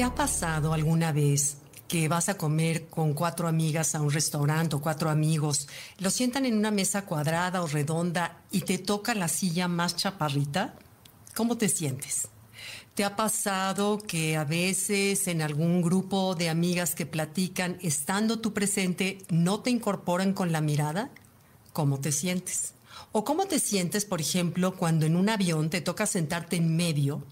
¿Te ha pasado alguna vez que vas a comer con cuatro amigas a un restaurante o cuatro amigos, lo sientan en una mesa cuadrada o redonda y te toca la silla más chaparrita? ¿Cómo te sientes? ¿Te ha pasado que a veces en algún grupo de amigas que platican, estando tú presente, no te incorporan con la mirada? ¿Cómo te sientes? ¿O cómo te sientes, por ejemplo, cuando en un avión te toca sentarte en medio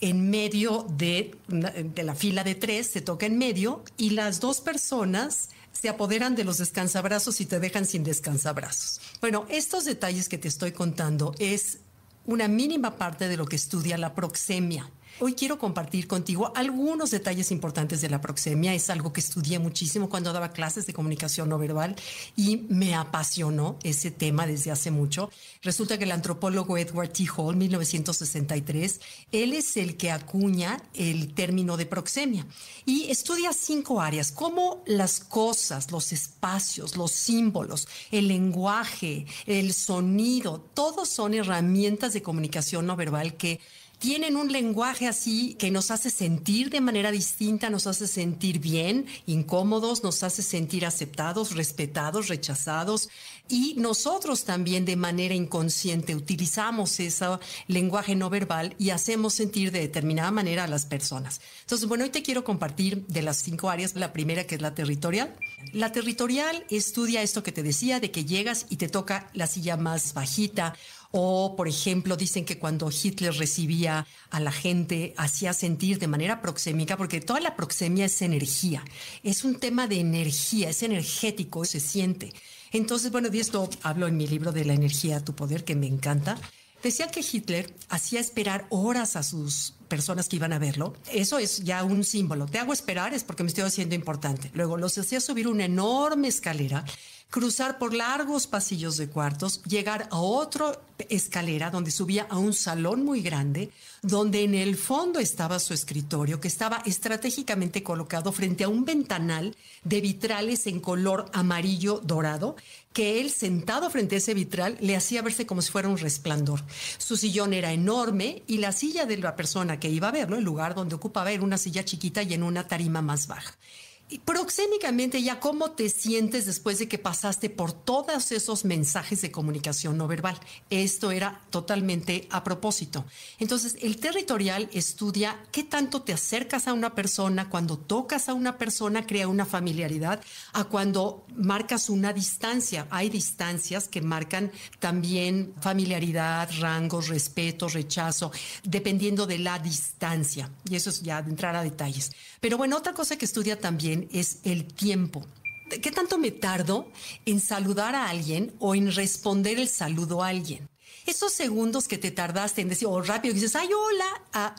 en medio de, de, la fila de tres, se toca en medio y las dos personas se apoderan de los descansabrazos y te dejan sin descansabrazos. Bueno, estos detalles que te estoy contando es una mínima parte de lo que estudia la proxemia. Hoy quiero compartir contigo algunos detalles importantes de la proxemia. Es algo que estudié muchísimo cuando daba clases de comunicación no verbal y me apasionó ese tema desde hace mucho. Resulta que el antropólogo Edward T. Hall, 1963, él es el que acuña el término de proxemia y estudia cinco áreas, como las cosas, los espacios, los símbolos, el lenguaje, el sonido, todos son herramientas de comunicación no verbal que tienen un lenguaje así que nos hace sentir de manera distinta, nos hace sentir bien, incómodos, nos hace sentir aceptados, respetados, rechazados. Y nosotros también de manera inconsciente utilizamos ese lenguaje no verbal y hacemos sentir de determinada manera a las personas. Entonces, bueno, hoy te quiero compartir de las cinco áreas, la primera que es la territorial. La territorial estudia esto que te decía, de que llegas y te toca la silla más bajita o, por ejemplo, dicen que cuando Hitler recibía a la gente, hacía sentir de manera proxémica, porque toda la proxemia es energía, es un tema de energía, es energético, se siente. Entonces, bueno, de esto hablo en mi libro de la energía a tu poder, que me encanta. Decía que Hitler hacía esperar horas a sus personas que iban a verlo. Eso es ya un símbolo. Te hago esperar es porque me estoy haciendo importante. Luego los hacía subir una enorme escalera cruzar por largos pasillos de cuartos, llegar a otra escalera donde subía a un salón muy grande, donde en el fondo estaba su escritorio, que estaba estratégicamente colocado frente a un ventanal de vitrales en color amarillo dorado, que él sentado frente a ese vitral le hacía verse como si fuera un resplandor. Su sillón era enorme y la silla de la persona que iba a verlo, el lugar donde ocupaba, era una silla chiquita y en una tarima más baja. Y ya cómo te sientes después de que pasaste por todos esos mensajes de comunicación no verbal. Esto era totalmente a propósito. Entonces, el territorial estudia qué tanto te acercas a una persona, cuando tocas a una persona crea una familiaridad, a cuando marcas una distancia. Hay distancias que marcan también familiaridad, rangos, respeto, rechazo, dependiendo de la distancia. Y eso es ya de entrar a detalles. Pero bueno, otra cosa que estudia también es el tiempo. ¿Qué tanto me tardo en saludar a alguien o en responder el saludo a alguien? Esos segundos que te tardaste en decir, o rápido que dices, ay, hola,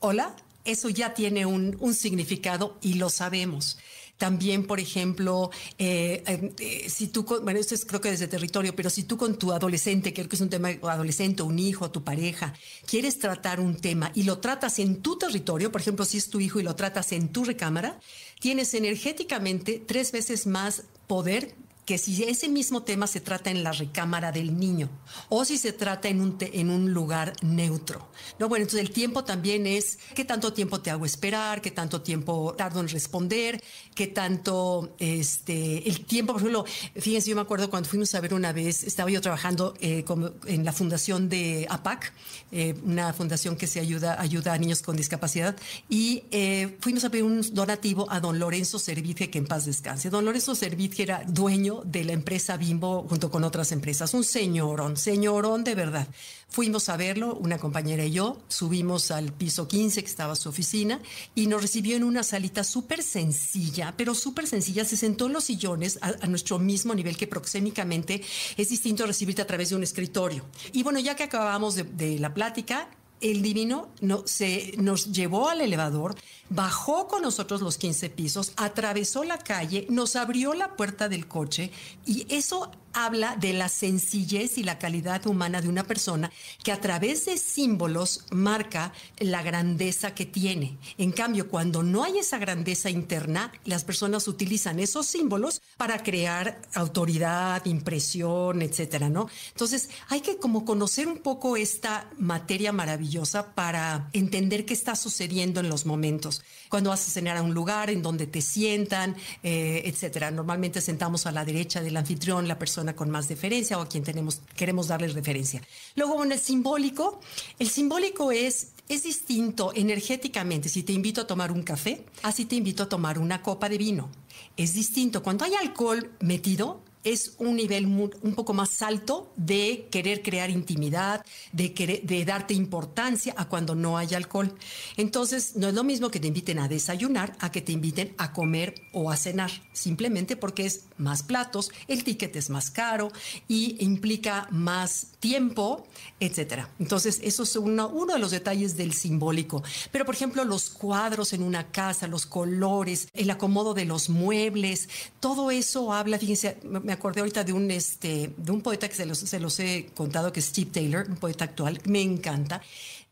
hola, eso ya tiene un significado y lo sabemos. También, por ejemplo, eh, eh, si tú, bueno, esto es creo que desde territorio, pero si tú con tu adolescente, creo que es un tema adolescente, un hijo, tu pareja, quieres tratar un tema y lo tratas en tu territorio, por ejemplo, si es tu hijo y lo tratas en tu recámara, tienes energéticamente tres veces más poder que si ese mismo tema se trata en la recámara del niño o si se trata en un, en un lugar neutro. No, bueno, entonces el tiempo también es qué tanto tiempo te hago esperar, qué tanto tiempo tardo en responder, qué tanto este, el tiempo, por ejemplo, fíjense, yo me acuerdo cuando fuimos a ver una vez, estaba yo trabajando eh, como en la fundación de APAC, eh, una fundación que se ayuda, ayuda a niños con discapacidad, y eh, fuimos a ver un donativo a don Lorenzo Servige, que en paz descanse. Don Lorenzo Servige era dueño de la empresa Bimbo junto con otras empresas. Un señorón, señorón de verdad. Fuimos a verlo, una compañera y yo, subimos al piso 15 que estaba su oficina y nos recibió en una salita súper sencilla, pero súper sencilla. Se sentó en los sillones a, nuestro mismo nivel que proxémicamente es distinto recibirte a través de un escritorio. Y bueno, ya que acabamos de, de la plática, el divino no, se, nos llevó al elevador, bajó con nosotros los 15 pisos, atravesó la calle, nos abrió la puerta del coche y eso habla de la sencillez y la calidad humana de una persona que a través de símbolos marca la grandeza que tiene. En cambio, cuando no hay esa grandeza interna, las personas utilizan esos símbolos para crear autoridad, impresión, etcétera, ¿no? Entonces, hay que como conocer un poco esta materia maravillosa para entender qué está sucediendo en los momentos. Cuando vas a cenar a un lugar en donde te sientan, eh, etcétera. Normalmente sentamos a la derecha del anfitrión la persona con más deferencia o a quien tenemos, queremos darle referencia. Luego, en el simbólico, el simbólico es, es distinto energéticamente si te invito a tomar un café, así te invito a tomar una copa de vino. Es distinto. Cuando hay alcohol metido, es un nivel un poco más alto de querer crear intimidad, de, querer, de darte importancia a cuando no hay alcohol. Entonces, no es lo mismo que te inviten a desayunar a que te inviten a comer o a cenar, simplemente porque es más platos, el ticket es más caro y implica más tiempo, etcétera. Entonces, eso es uno, uno de los detalles del simbólico. Pero, por ejemplo, los cuadros en una casa, los colores, el acomodo de los muebles, todo eso habla, fíjense, me acordé ahorita de un, este, de un poeta que se los, se los he contado, que es Steve Taylor, un poeta actual, me encanta.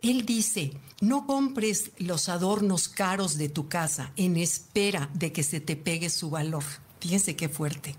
Él dice, no compres los adornos caros de tu casa en espera de que se te pegue su valor. Fíjense qué fuerte.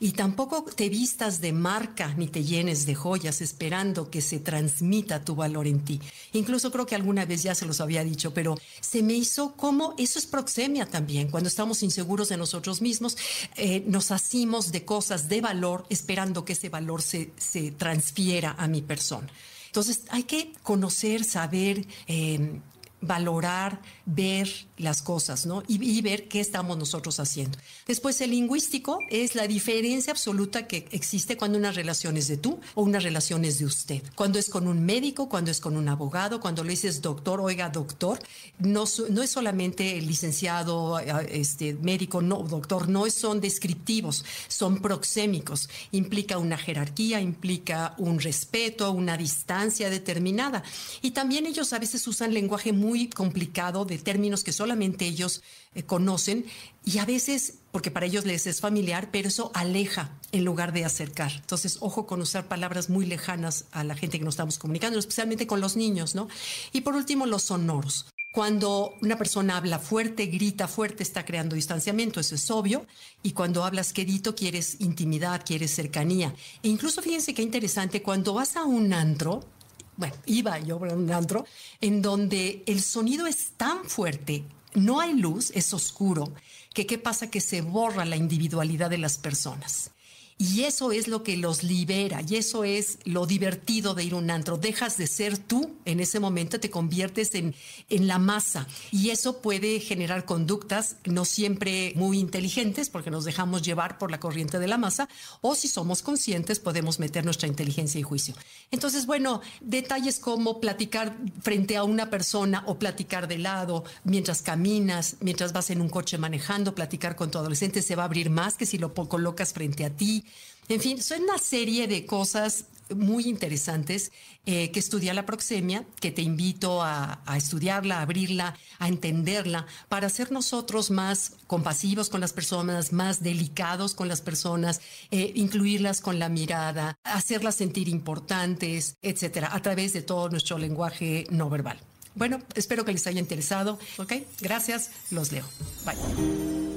Y tampoco te vistas de marca ni te llenes de joyas esperando que se transmita tu valor en ti. Incluso creo que alguna vez ya se los había dicho, pero se me hizo como eso es proxemia también. Cuando estamos inseguros de nosotros mismos, eh, nos hacemos de cosas de valor esperando que ese valor se, se transfiera a mi persona. Entonces hay que conocer, saber, eh, valorar, ver las cosas, ¿no? Y, ver qué estamos nosotros haciendo. Después, el lingüístico es la diferencia absoluta que existe cuando una relación es de tú o una relación es de usted. Cuando es con un médico, cuando es con un abogado, cuando le dices doctor, oiga, doctor, no, no es solamente licenciado, este, médico, no, doctor, no son descriptivos, son proxémicos. Implica una jerarquía, implica un respeto, una distancia determinada. Y también ellos a veces usan lenguaje muy muy complicado de términos que solamente ellos eh, conocen y a veces, porque para ellos les es familiar, pero eso aleja en lugar de acercar. Entonces, ojo con usar palabras muy lejanas a la gente que nos estamos comunicando, especialmente con los niños, ¿no? Y por último, los sonoros. Cuando una persona habla fuerte, grita fuerte, está creando distanciamiento, eso es obvio. Y cuando hablas quedito, quieres intimidad, quieres cercanía. E incluso fíjense qué interesante, cuando vas a un antro, bueno, iba yo a un antro, en donde el sonido es tan fuerte, no hay luz, es oscuro, que qué pasa que se borra la individualidad de las personas. Y eso es lo que los libera y eso es lo divertido de ir a un antro. Dejas de ser tú en ese momento, te conviertes en, en la masa y eso puede generar conductas no siempre muy inteligentes porque nos dejamos llevar por la corriente de la masa o si somos conscientes podemos meter nuestra inteligencia y juicio. Entonces, bueno, detalles como platicar frente a una persona o platicar de lado mientras caminas, mientras vas en un coche manejando, platicar con tu adolescente se va a abrir más que si lo colocas frente a ti en fin, son una serie de cosas muy interesantes eh, que estudia la proxemia, que te invito a, estudiarla, a abrirla, a entenderla, para ser nosotros más compasivos con las personas, más delicados con las personas, eh, incluirlas con la mirada, hacerlas sentir importantes, etcétera, a través de todo nuestro lenguaje no verbal. Bueno, espero que les haya interesado. Ok, gracias, los leo. Bye.